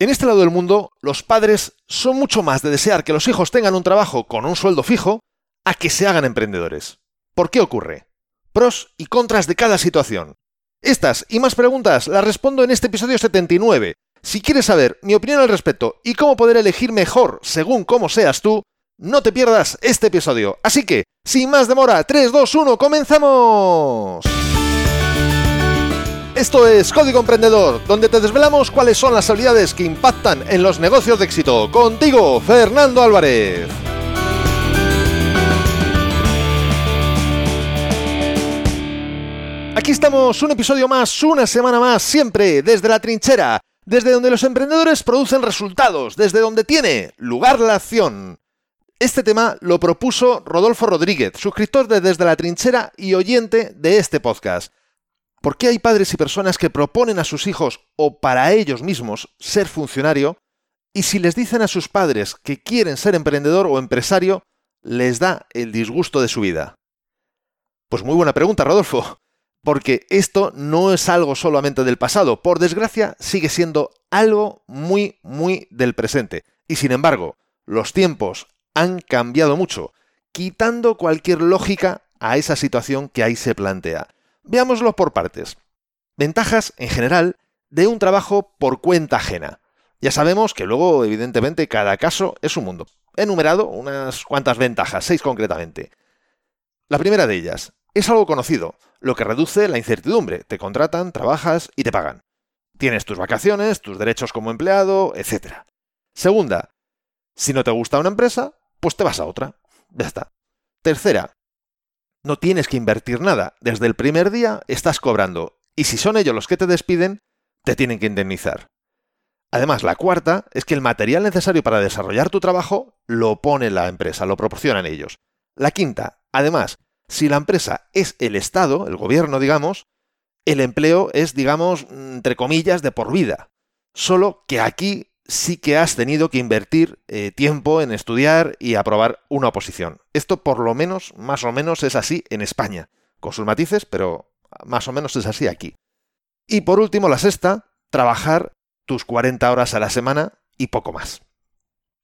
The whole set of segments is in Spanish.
En este lado del mundo, los padres son mucho más de desear que los hijos tengan un trabajo con un sueldo fijo a que se hagan emprendedores. ¿Por qué ocurre? Pros y contras de cada situación. Estas y más preguntas las respondo en este episodio 79. Si quieres saber mi opinión al respecto y cómo poder elegir mejor según cómo seas tú, no te pierdas este episodio. Así que, sin más demora, 3, 2, 1, comenzamos. Esto es Código Emprendedor, donde te desvelamos cuáles son las habilidades que impactan en los negocios de éxito. Contigo, Fernando Álvarez. Aquí estamos, un episodio más, una semana más, siempre desde la trinchera, desde donde los emprendedores producen resultados, desde donde tiene lugar la acción. Este tema lo propuso Rodolfo Rodríguez, suscriptor de Desde la Trinchera y oyente de este podcast. ¿Por qué hay padres y personas que proponen a sus hijos o para ellos mismos ser funcionario y si les dicen a sus padres que quieren ser emprendedor o empresario, les da el disgusto de su vida? Pues muy buena pregunta, Rodolfo, porque esto no es algo solamente del pasado, por desgracia sigue siendo algo muy, muy del presente. Y sin embargo, los tiempos han cambiado mucho, quitando cualquier lógica a esa situación que ahí se plantea. Veámoslo por partes. Ventajas, en general, de un trabajo por cuenta ajena. Ya sabemos que luego, evidentemente, cada caso es un mundo. He enumerado unas cuantas ventajas, seis concretamente. La primera de ellas, es algo conocido, lo que reduce la incertidumbre. Te contratan, trabajas y te pagan. Tienes tus vacaciones, tus derechos como empleado, etc. Segunda, si no te gusta una empresa, pues te vas a otra. Ya está. Tercera, no tienes que invertir nada. Desde el primer día estás cobrando. Y si son ellos los que te despiden, te tienen que indemnizar. Además, la cuarta es que el material necesario para desarrollar tu trabajo lo pone la empresa, lo proporcionan ellos. La quinta, además, si la empresa es el Estado, el gobierno, digamos, el empleo es, digamos, entre comillas, de por vida. Solo que aquí sí que has tenido que invertir eh, tiempo en estudiar y aprobar una oposición. Esto por lo menos, más o menos, es así en España, con sus matices, pero más o menos es así aquí. Y por último, la sexta, trabajar tus 40 horas a la semana y poco más.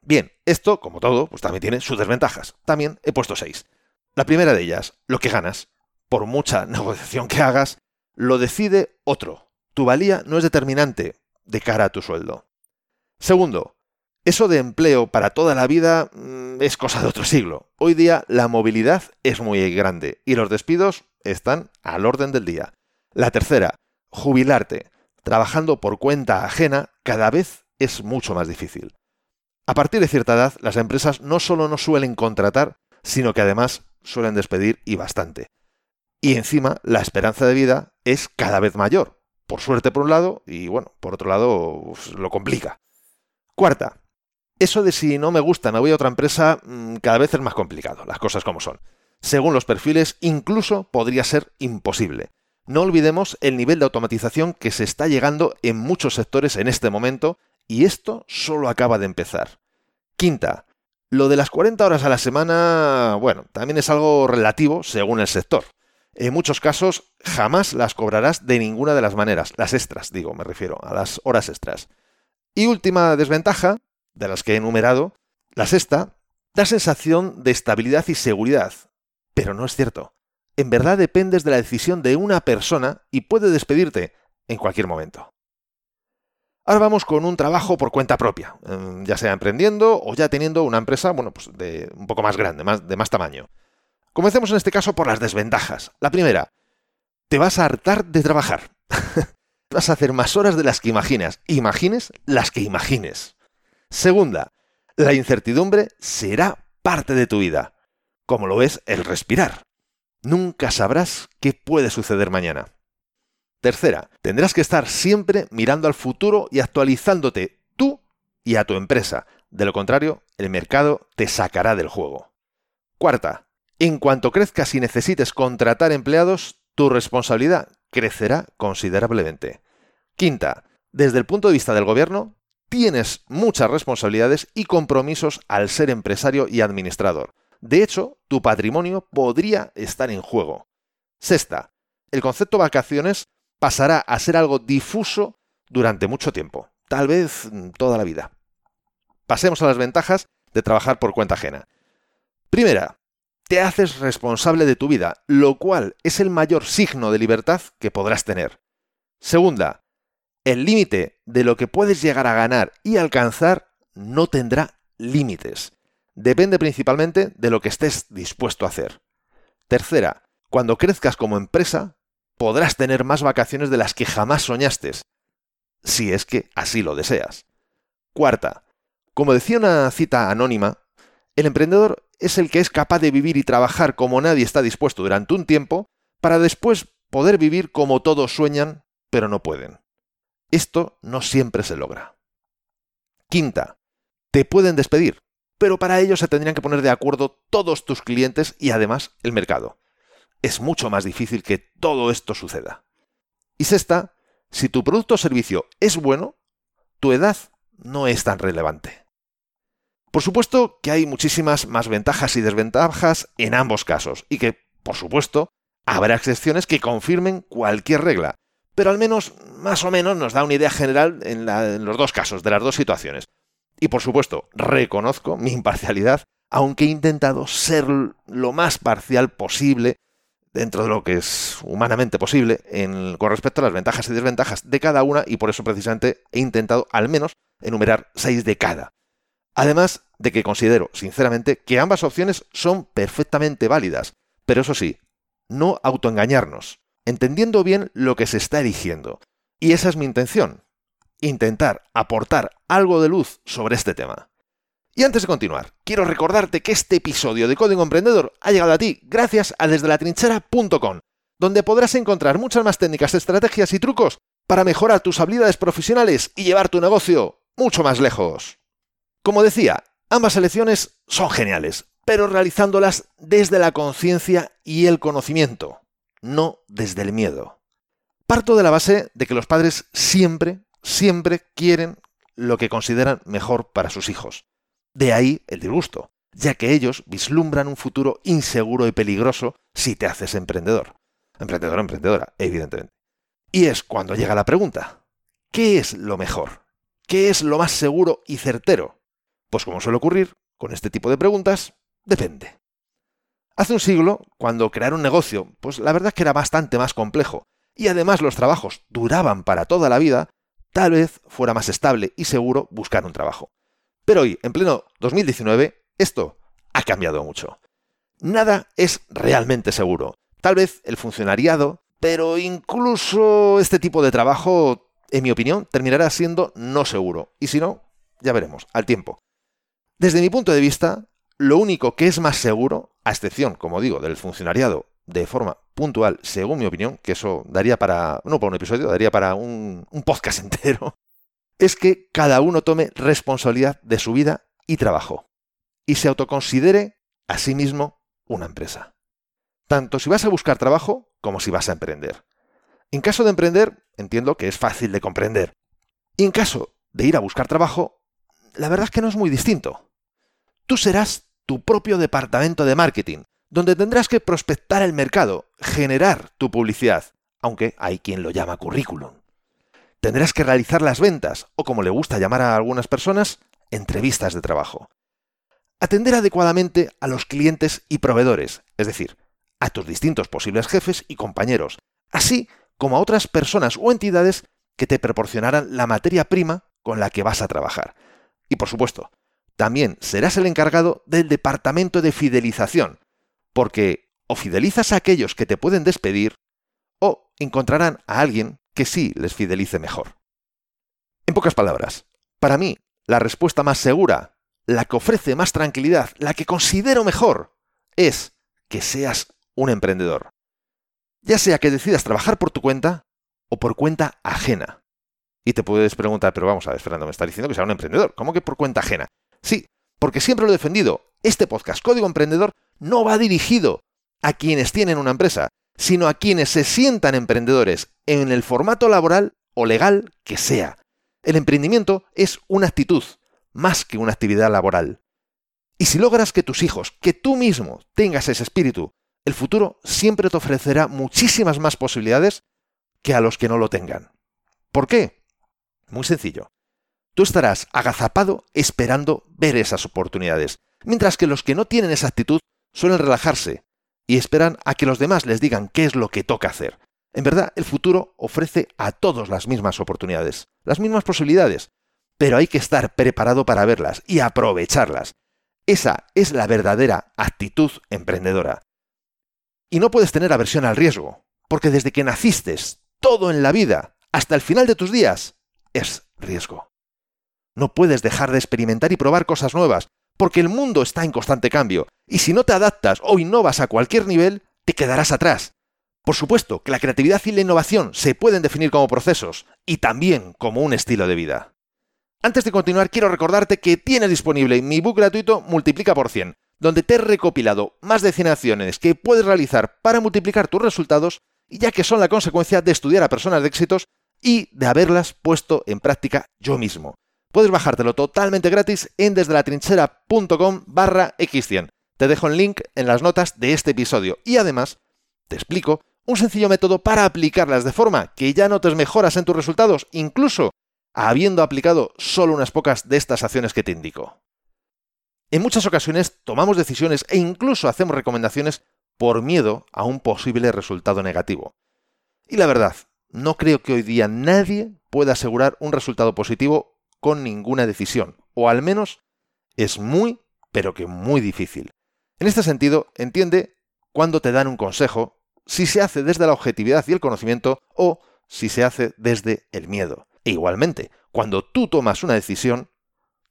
Bien, esto, como todo, pues también tiene sus desventajas. También he puesto seis. La primera de ellas, lo que ganas. Por mucha negociación que hagas, lo decide otro. Tu valía no es determinante de cara a tu sueldo. Segundo, eso de empleo para toda la vida mm, es cosa de otro siglo. Hoy día la movilidad es muy grande y los despidos están al orden del día. La tercera, jubilarte, trabajando por cuenta ajena, cada vez es mucho más difícil. A partir de cierta edad, las empresas no solo no suelen contratar, sino que además suelen despedir y bastante. Y encima, la esperanza de vida es cada vez mayor. Por suerte por un lado y bueno, por otro lado pues, lo complica. Cuarta, eso de si no me gusta, me voy a otra empresa, mm, cada vez es más complicado, las cosas como son. Según los perfiles, incluso podría ser imposible. No olvidemos el nivel de automatización que se está llegando en muchos sectores en este momento, y esto solo acaba de empezar. Quinta, lo de las 40 horas a la semana, bueno, también es algo relativo según el sector. En muchos casos jamás las cobrarás de ninguna de las maneras, las extras, digo, me refiero a las horas extras. Y última desventaja, de las que he enumerado, la sexta, da sensación de estabilidad y seguridad. Pero no es cierto. En verdad dependes de la decisión de una persona y puede despedirte en cualquier momento. Ahora vamos con un trabajo por cuenta propia, em, ya sea emprendiendo o ya teniendo una empresa, bueno, pues de un poco más grande, de más tamaño. Comencemos en este caso por las desventajas. La primera, te vas a hartar de trabajar. vas a hacer más horas de las que imaginas. Imagines las que imagines. Segunda, la incertidumbre será parte de tu vida, como lo es el respirar. Nunca sabrás qué puede suceder mañana. Tercera, tendrás que estar siempre mirando al futuro y actualizándote tú y a tu empresa. De lo contrario, el mercado te sacará del juego. Cuarta, en cuanto crezcas y necesites contratar empleados, tu responsabilidad crecerá considerablemente. Quinta, desde el punto de vista del gobierno, tienes muchas responsabilidades y compromisos al ser empresario y administrador. De hecho, tu patrimonio podría estar en juego. Sexta, el concepto vacaciones pasará a ser algo difuso durante mucho tiempo. tal vez toda la vida. Pasemos a las ventajas de trabajar por cuenta ajena. Primera, te haces responsable de tu vida, lo cual es el mayor signo de libertad que podrás tener. Segunda, el límite de lo que puedes llegar a ganar y alcanzar no tendrá límites. Depende principalmente de lo que estés dispuesto a hacer. Tercera, cuando crezcas como empresa, podrás tener más vacaciones de las que jamás soñaste, si es que así lo deseas. Cuarta, como decía una cita anónima, el emprendedor es el que es capaz de vivir y trabajar como nadie está dispuesto durante un tiempo para después poder vivir como todos sueñan, pero no pueden. Esto no siempre se logra. Quinta, te pueden despedir, pero para ello se tendrían que poner de acuerdo todos tus clientes y además el mercado. Es mucho más difícil que todo esto suceda. Y sexta, si tu producto o servicio es bueno, tu edad no es tan relevante. Por supuesto que hay muchísimas más ventajas y desventajas en ambos casos, y que, por supuesto, habrá excepciones que confirmen cualquier regla, pero al menos más o menos nos da una idea general en, los dos casos, de las dos situaciones. Y por supuesto, reconozco mi imparcialidad, aunque he intentado ser lo más parcial posible dentro de lo que es humanamente posible con respecto a las ventajas y desventajas de cada una y por eso precisamente he intentado al menos enumerar seis de cada. Además de que considero, sinceramente, que ambas opciones son perfectamente válidas, pero eso sí, no autoengañarnos, entendiendo bien lo que se está eligiendo. Y esa es mi intención, intentar aportar algo de luz sobre este tema. Y antes de continuar, quiero recordarte que este episodio de Código Emprendedor ha llegado a ti gracias a desde la trinchera.com, donde podrás encontrar muchas más técnicas, estrategias y trucos para mejorar tus habilidades profesionales y llevar tu negocio mucho más lejos. Como decía, ambas elecciones son geniales, pero realizándolas desde la conciencia y el conocimiento, no desde el miedo. Parto de la base de que los padres siempre, siempre quieren lo que consideran mejor para sus hijos. De ahí el disgusto, ya que ellos vislumbran un futuro inseguro y peligroso si te haces emprendedor. Emprendedor emprendedora, evidentemente. Y es cuando llega la pregunta, ¿qué es lo mejor? ¿Qué es lo más seguro y certero? Pues como suele ocurrir con este tipo de preguntas, depende. Hace un siglo, cuando crear un negocio, pues la verdad es que era bastante más complejo, y además los trabajos duraban para toda la vida, tal vez fuera más estable y seguro buscar un trabajo. Pero hoy, en pleno 2019, esto ha cambiado mucho. Nada es realmente seguro. Tal vez el funcionariado, pero incluso este tipo de trabajo, en mi opinión, terminará siendo no seguro. Y si no, ya veremos, al tiempo. Desde mi punto de vista, lo único que es más seguro, a excepción, como digo, del funcionariado de forma puntual, según mi opinión, que eso daría para, no para un episodio, daría para un, un podcast entero, es que cada uno tome responsabilidad de su vida y trabajo y se autoconsidere a sí mismo una empresa. Tanto si vas a buscar trabajo como si vas a emprender. En caso de emprender, entiendo que es fácil de comprender. Y en caso de ir a buscar trabajo, la verdad es que no es muy distinto. Tú serás tu propio departamento de marketing, donde tendrás que prospectar el mercado, generar tu publicidad, aunque hay quien lo llama currículum. Tendrás que realizar las ventas, o como le gusta llamar a algunas personas, entrevistas de trabajo. Atender adecuadamente a los clientes y proveedores, es decir, a tus distintos posibles jefes y compañeros, así como a otras personas o entidades que te proporcionarán la materia prima con la que vas a trabajar. Y por supuesto, también serás el encargado del departamento de fidelización, porque o fidelizas a aquellos que te pueden despedir, o encontrarán a alguien que sí les fidelice mejor. En pocas palabras, para mí, la respuesta más segura, la que ofrece más tranquilidad, la que considero mejor, es que seas un emprendedor. Ya sea que decidas trabajar por tu cuenta o por cuenta ajena. Y te puedes preguntar, pero vamos a ver, Fernando, me está diciendo que sea un emprendedor. ¿Cómo que por cuenta ajena? Sí, porque siempre lo he defendido. Este podcast Código Emprendedor no va dirigido a quienes tienen una empresa, sino a quienes se sientan emprendedores en el formato laboral o legal que sea. El emprendimiento es una actitud, más que una actividad laboral. Y si logras que tus hijos, que tú mismo tengas ese espíritu, el futuro siempre te ofrecerá muchísimas más posibilidades que a los que no lo tengan. ¿Por qué? Muy sencillo. Tú estarás agazapado esperando ver esas oportunidades, mientras que los que no tienen esa actitud suelen relajarse y esperan a que los demás les digan qué es lo que toca hacer. En verdad, el futuro ofrece a todos las mismas oportunidades, las mismas posibilidades, pero hay que estar preparado para verlas y aprovecharlas. Esa es la verdadera actitud emprendedora. Y no puedes tener aversión al riesgo, porque desde que naciste, todo en la vida, hasta el final de tus días, es riesgo. No puedes dejar de experimentar y probar cosas nuevas, porque el mundo está en constante cambio, y si no te adaptas o innovas a cualquier nivel, te quedarás atrás. Por supuesto que la creatividad y la innovación se pueden definir como procesos, y también como un estilo de vida. Antes de continuar, quiero recordarte que tienes disponible mi book gratuito Multiplica por 100, donde te he recopilado más de 100 acciones que puedes realizar para multiplicar tus resultados, ya que son la consecuencia de estudiar a personas de éxitos y de haberlas puesto en práctica yo mismo. Puedes bajártelo totalmente gratis en desde la trinchera.com barra x100. Te dejo el link en las notas de este episodio y además te explico un sencillo método para aplicarlas de forma que ya notes mejoras en tus resultados, incluso habiendo aplicado solo unas pocas de estas acciones que te indico. En muchas ocasiones tomamos decisiones e incluso hacemos recomendaciones por miedo a un posible resultado negativo. Y la verdad, no creo que hoy día nadie pueda asegurar un resultado positivo con ninguna decisión, o al menos es muy, pero que muy difícil. En este sentido, entiende cuando te dan un consejo, si se hace desde la objetividad y el conocimiento o si se hace desde el miedo. E igualmente, cuando tú tomas una decisión,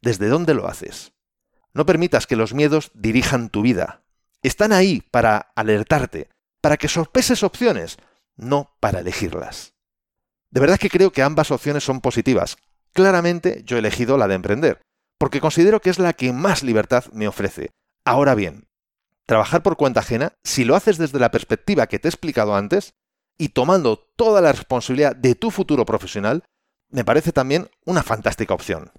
¿desde dónde lo haces? No permitas que los miedos dirijan tu vida. Están ahí para alertarte, para que sorpeses opciones, no para elegirlas. De verdad que creo que ambas opciones son positivas. Claramente yo he elegido la de emprender, porque considero que es la que más libertad me ofrece. Ahora bien, trabajar por cuenta ajena, si lo haces desde la perspectiva que te he explicado antes, y tomando toda la responsabilidad de tu futuro profesional, me parece también una fantástica opción.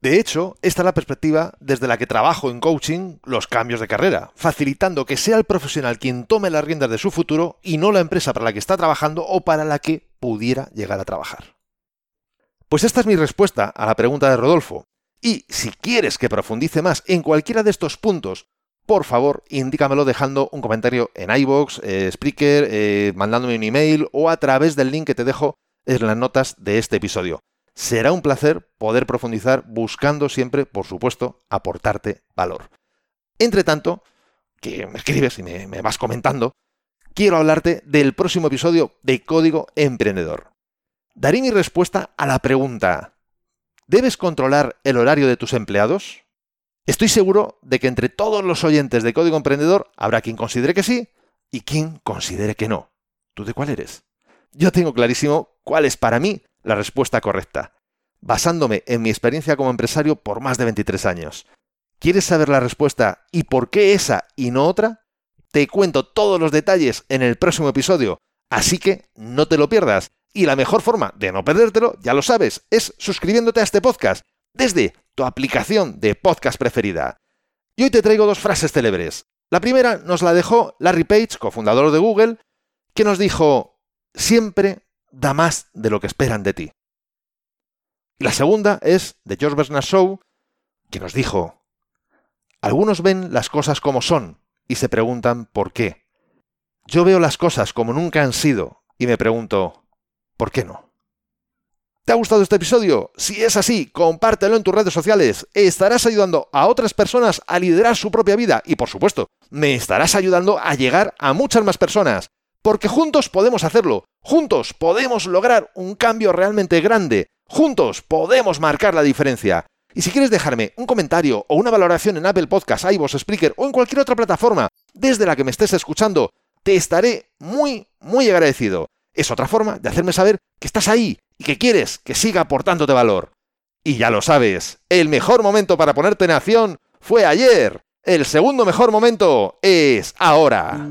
De hecho, esta es la perspectiva desde la que trabajo en coaching los cambios de carrera, facilitando que sea el profesional quien tome las riendas de su futuro y no la empresa para la que está trabajando o para la que pudiera llegar a trabajar. Pues esta es mi respuesta a la pregunta de Rodolfo. Y si quieres que profundice más en cualquiera de estos puntos, por favor, indícamelo dejando un comentario en iBox, eh, Spreaker, eh, mandándome un email o a través del link que te dejo en las notas de este episodio. Será un placer poder profundizar buscando siempre, por supuesto, aportarte valor. Entre tanto, que me escribes y me, me vas comentando, quiero hablarte del próximo episodio de Código Emprendedor. Daré mi respuesta a la pregunta, ¿debes controlar el horario de tus empleados? Estoy seguro de que entre todos los oyentes de Código Emprendedor habrá quien considere que sí y quien considere que no. ¿Tú de cuál eres? Yo tengo clarísimo cuál es para mí la respuesta correcta, basándome en mi experiencia como empresario por más de 23 años. ¿Quieres saber la respuesta y por qué esa y no otra? Te cuento todos los detalles en el próximo episodio, así que no te lo pierdas. Y la mejor forma de no perdértelo, ya lo sabes, es suscribiéndote a este podcast desde tu aplicación de podcast preferida. Y hoy te traigo dos frases célebres. La primera nos la dejó Larry Page, cofundador de Google, que nos dijo, siempre da más de lo que esperan de ti. Y la segunda es de George Bernard Shaw, que nos dijo, algunos ven las cosas como son y se preguntan por qué. Yo veo las cosas como nunca han sido y me pregunto, ¿por qué no? ¿Te ha gustado este episodio? Si es así, compártelo en tus redes sociales. Estarás ayudando a otras personas a liderar su propia vida y, por supuesto, me estarás ayudando a llegar a muchas más personas. Porque juntos podemos hacerlo, juntos podemos lograr un cambio realmente grande, juntos podemos marcar la diferencia. Y si quieres dejarme un comentario o una valoración en Apple Podcasts, iVoox, Spreaker o en cualquier otra plataforma desde la que me estés escuchando, te estaré muy, muy agradecido. Es otra forma de hacerme saber que estás ahí y que quieres que siga aportándote valor. Y ya lo sabes, el mejor momento para ponerte en acción fue ayer. El segundo mejor momento es ahora.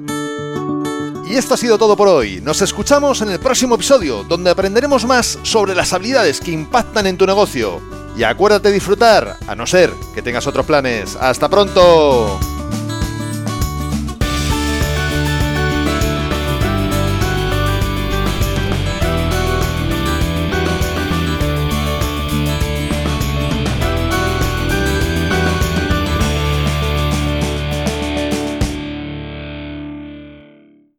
Y esto ha sido todo por hoy. Nos escuchamos en el próximo episodio, donde aprenderemos más sobre las habilidades que impactan en tu negocio. Y acuérdate de disfrutar, a no ser que tengas otros planes. ¡Hasta pronto!